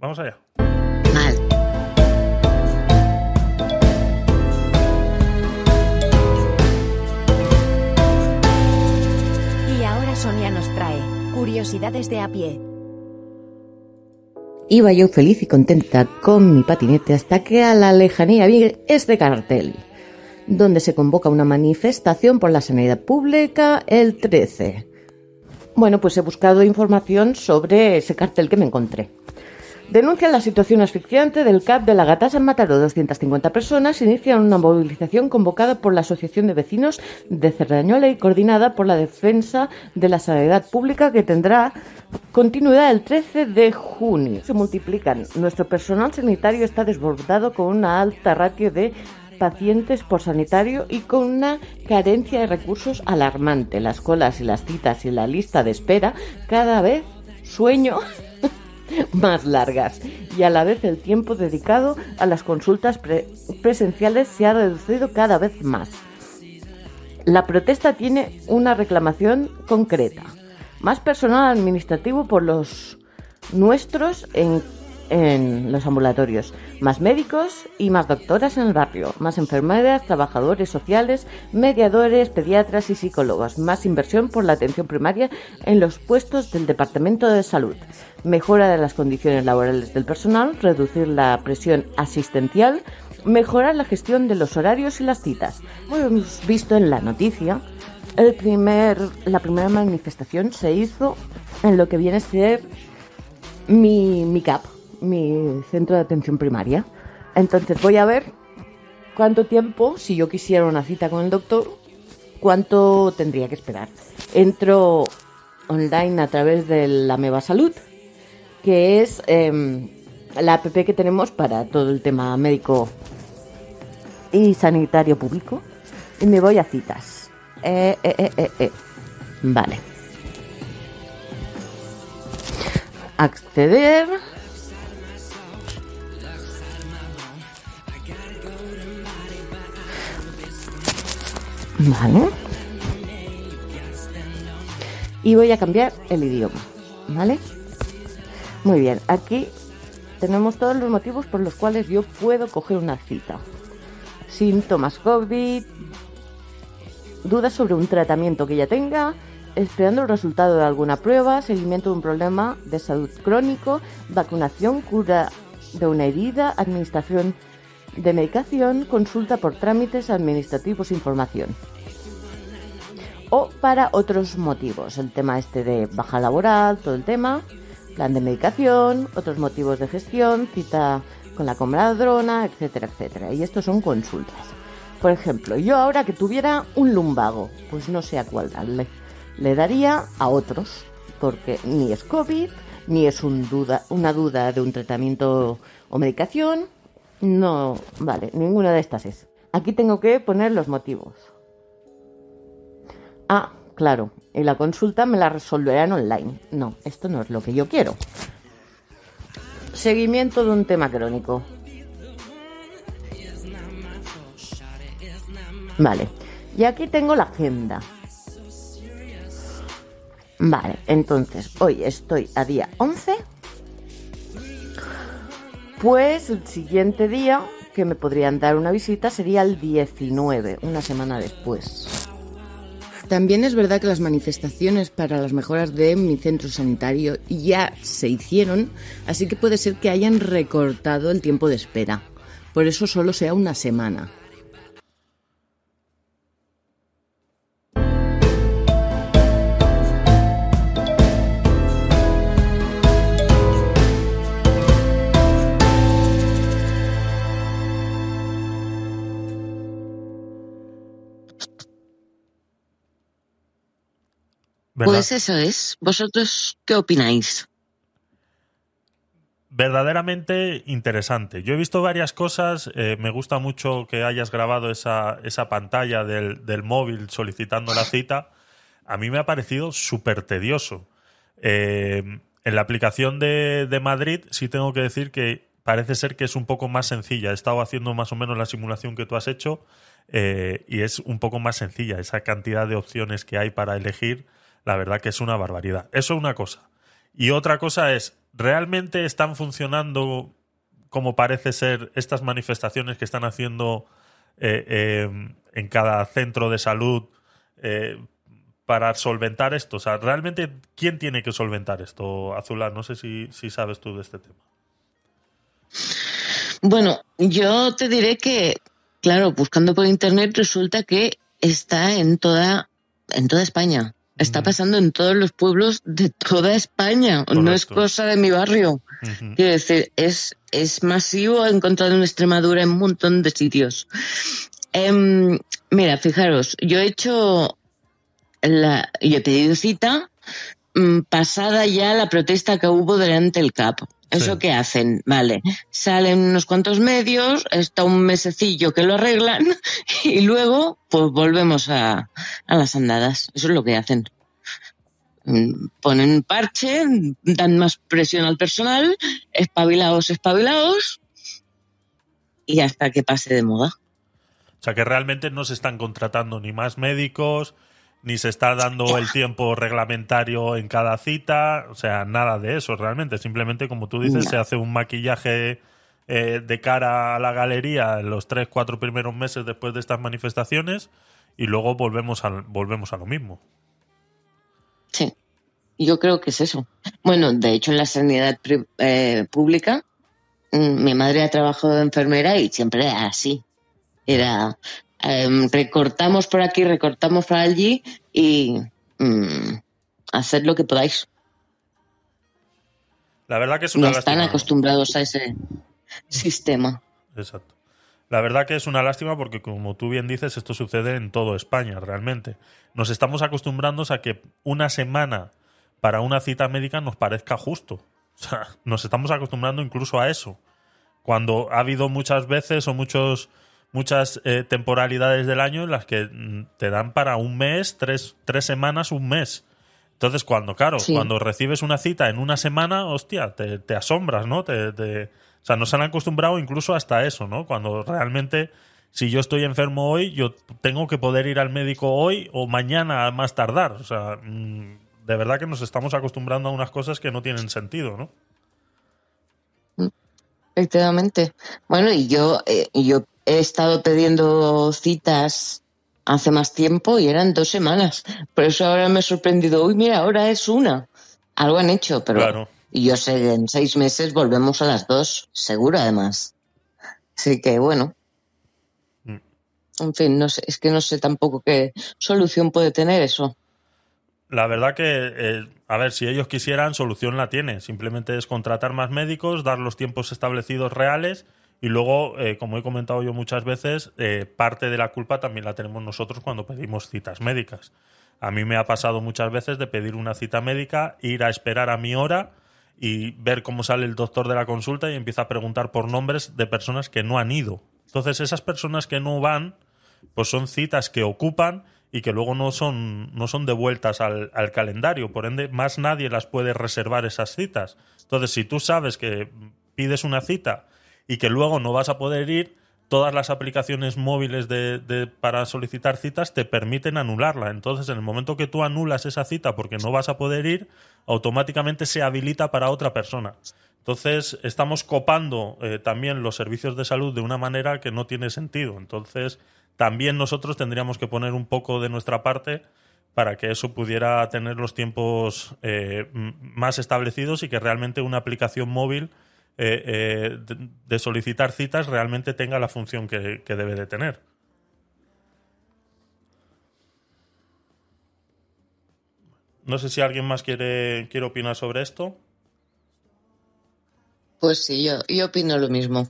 Vamos allá. Mal. Y ahora Sonia nos trae curiosidades de a pie. Iba yo feliz y contenta con mi patinete hasta que a la lejanía vi este cartel, donde se convoca una manifestación por la sanidad pública el 13. Bueno, pues he buscado información sobre ese cartel que me encontré. Denuncian la situación asfixiante del CAP de la Gatasa en Mataró. 250 personas inician una movilización convocada por la Asociación de Vecinos de Cerdañola y coordinada por la Defensa de la Sanidad Pública que tendrá continuidad el 13 de junio. Se multiplican. Nuestro personal sanitario está desbordado con una alta ratio de pacientes por sanitario y con una carencia de recursos alarmante. Las colas y las citas y la lista de espera cada vez sueño más largas y a la vez el tiempo dedicado a las consultas pre- presenciales se ha reducido cada vez más. La protesta tiene una reclamación concreta. Más personal administrativo por los nuestros en, en los ambulatorios. Más médicos y más doctoras en el barrio. Más enfermeras, trabajadores sociales, mediadores, pediatras y psicólogos. Más inversión por la atención primaria en los puestos del Departamento de Salud. Mejora de las condiciones laborales del personal. Reducir la presión asistencial. Mejorar la gestión de los horarios y las citas. Como hemos visto en la noticia, el primer, la primera manifestación se hizo en lo que viene a ser mi, mi CAP, mi centro de atención primaria. Entonces voy a ver cuánto tiempo, si yo quisiera una cita con el doctor, cuánto tendría que esperar. Entro online a través de la Meva Salud, que es em, la app que tenemos para todo el tema médico y sanitario público, y me voy a citas. Eh, eh, eh. Vale. Acceder. Vale. Y voy a cambiar el idioma. ¿Vale? Muy bien. Aquí tenemos todos los motivos por los cuales yo puedo coger una cita. Síntomas COVID, dudas sobre un tratamiento que ya tenga, esperando el resultado de alguna prueba, seguimiento de un problema de salud crónico, vacunación, cura de una herida, administración de medicación, consulta por trámites administrativos, información. O para otros motivos, el tema este de baja laboral, todo el tema, plan de medicación, otros motivos de gestión, cita con la comadrona, etcétera, etcétera. Y estos son consultas. Por ejemplo, yo ahora que tuviera un lumbago, pues no sé a cuál darle. Le daría a otros, porque ni es COVID, ni es un duda, una duda de un tratamiento o medicación. No, vale, ninguna de estas es. Aquí tengo que poner los motivos. Ah, claro, y la consulta me la resolverán online. No, esto no es lo que yo quiero. Seguimiento de un tema crónico. Vale, y aquí tengo la agenda. Vale, entonces hoy estoy a día 11. Pues el siguiente día que me podrían dar una visita sería el 19, una semana después. También es verdad que las manifestaciones para las mejoras de mi centro sanitario ya se hicieron, así que puede ser que hayan recortado el tiempo de espera. Por eso solo sea una semana. ¿Verdad? Pues eso es. ¿Vosotros qué opináis? verdaderamente interesante. Yo he visto varias cosas, eh, me gusta mucho que hayas grabado esa, esa pantalla del, del móvil solicitando la cita. A mí me ha parecido súper tedioso. Eh, en la aplicación de, de Madrid sí tengo que decir que parece ser que es un poco más sencilla. He estado haciendo más o menos la simulación que tú has hecho eh, y es un poco más sencilla. Esa cantidad de opciones que hay para elegir, la verdad que es una barbaridad. Eso es una cosa. Y otra cosa es, ¿realmente están funcionando como parece ser estas manifestaciones que están haciendo eh, eh, en cada centro de salud eh, para solventar esto? O sea, ¿realmente quién tiene que solventar esto, Azulá? No sé si, si sabes tú de este tema. Bueno, yo te diré que, claro, buscando por internet resulta que está en toda, en toda España. Está pasando en todos los pueblos de toda España. No es cosa de mi barrio. Quiero decir, es, es masivo encontrado en Extremadura en un montón de sitios. Em, mira, fijaros, yo he hecho la, yo he pedido cita mm, pasada ya la protesta que hubo delante del CAP. ¿Eso qué hacen? Vale, salen unos cuantos medios, está un mesecillo que lo arreglan y luego pues volvemos a, a las andadas. Eso es lo que hacen. Mm, ponen parche, dan más presión al personal, espabilados, espabilados y hasta que pase de moda. O sea que realmente no se están contratando ni más médicos, ni se está dando el tiempo reglamentario en cada cita, o sea, nada de eso realmente. Simplemente, como tú dices, se hace un maquillaje eh, de cara a la galería en los tres, cuatro primeros meses después de estas manifestaciones y luego volvemos a, volvemos a lo mismo. Sí, yo creo que es eso. Bueno, de hecho, en la sanidad eh, pública, mm, mi madre ha trabajado de enfermera y siempre era así. Era Em, recortamos por aquí, recortamos por allí y mm, haced lo que podáis. La verdad que es una no están acostumbrados a ese sistema. Exacto. La verdad que es una lástima porque, como tú bien dices, esto sucede en todo España, realmente. Nos estamos acostumbrando a que una semana para una cita médica nos parezca justo. O sea, nos estamos acostumbrando incluso a eso. Cuando ha habido muchas veces o muchos muchas eh, temporalidades del año en las que mm, te dan para un mes, tres, tres semanas, un mes. Entonces, cuando, claro, cuando recibes una cita en una semana, hostia, te, te asombras, ¿no? Te, te, o sea, nos han acostumbrado incluso hasta eso, ¿no? Cuando realmente, si yo estoy enfermo hoy, yo tengo que poder ir al médico hoy o mañana a más tardar. O sea, mm, de verdad que nos estamos acostumbrando a unas cosas que no tienen sentido, ¿no? Efectivamente. Bueno, y yo, eh, yo he estado pidiendo citas hace más tiempo y eran dos semanas. Por eso ahora me he sorprendido. Uy, mira, ahora es una. Algo han hecho, pero y yo sé que en seis meses volvemos a las dos, seguro además. Así que bueno. Mm. En fin, no sé, es que no sé tampoco qué solución puede tener eso. La verdad que, eh, a ver, si ellos quisieran, solución la tiene. Simplemente es contratar más médicos, dar los tiempos establecidos reales y luego, eh, como he comentado yo muchas veces, eh, parte de la culpa también la tenemos nosotros cuando pedimos citas médicas. A mí me ha pasado muchas veces de pedir una cita médica, ir a esperar a mi hora y ver cómo sale el doctor de la consulta y empieza a preguntar por nombres de personas que no han ido. Entonces, esas personas que no van, pues son citas que ocupan y que luego no son, no son devueltas al, al calendario. Por ende, más nadie las puede reservar esas citas. Entonces, si tú sabes que pides una cita y que luego no vas a poder ir, todas las aplicaciones móviles de, para solicitar citas te permiten anularla. Entonces, en el momento que tú anulas esa cita porque no vas a poder ir, automáticamente se habilita para otra persona. Entonces, estamos copando eh, también los servicios de salud de una manera que no tiene sentido. Entonces, también nosotros tendríamos que poner un poco de nuestra parte para que eso pudiera tener los tiempos eh, más establecidos y que realmente una aplicación móvil eh, eh, de, solicitar citas realmente tenga la función que, debe de tener. No sé si alguien más quiere, quiere opinar sobre esto. Pues sí, yo, yo opino lo mismo.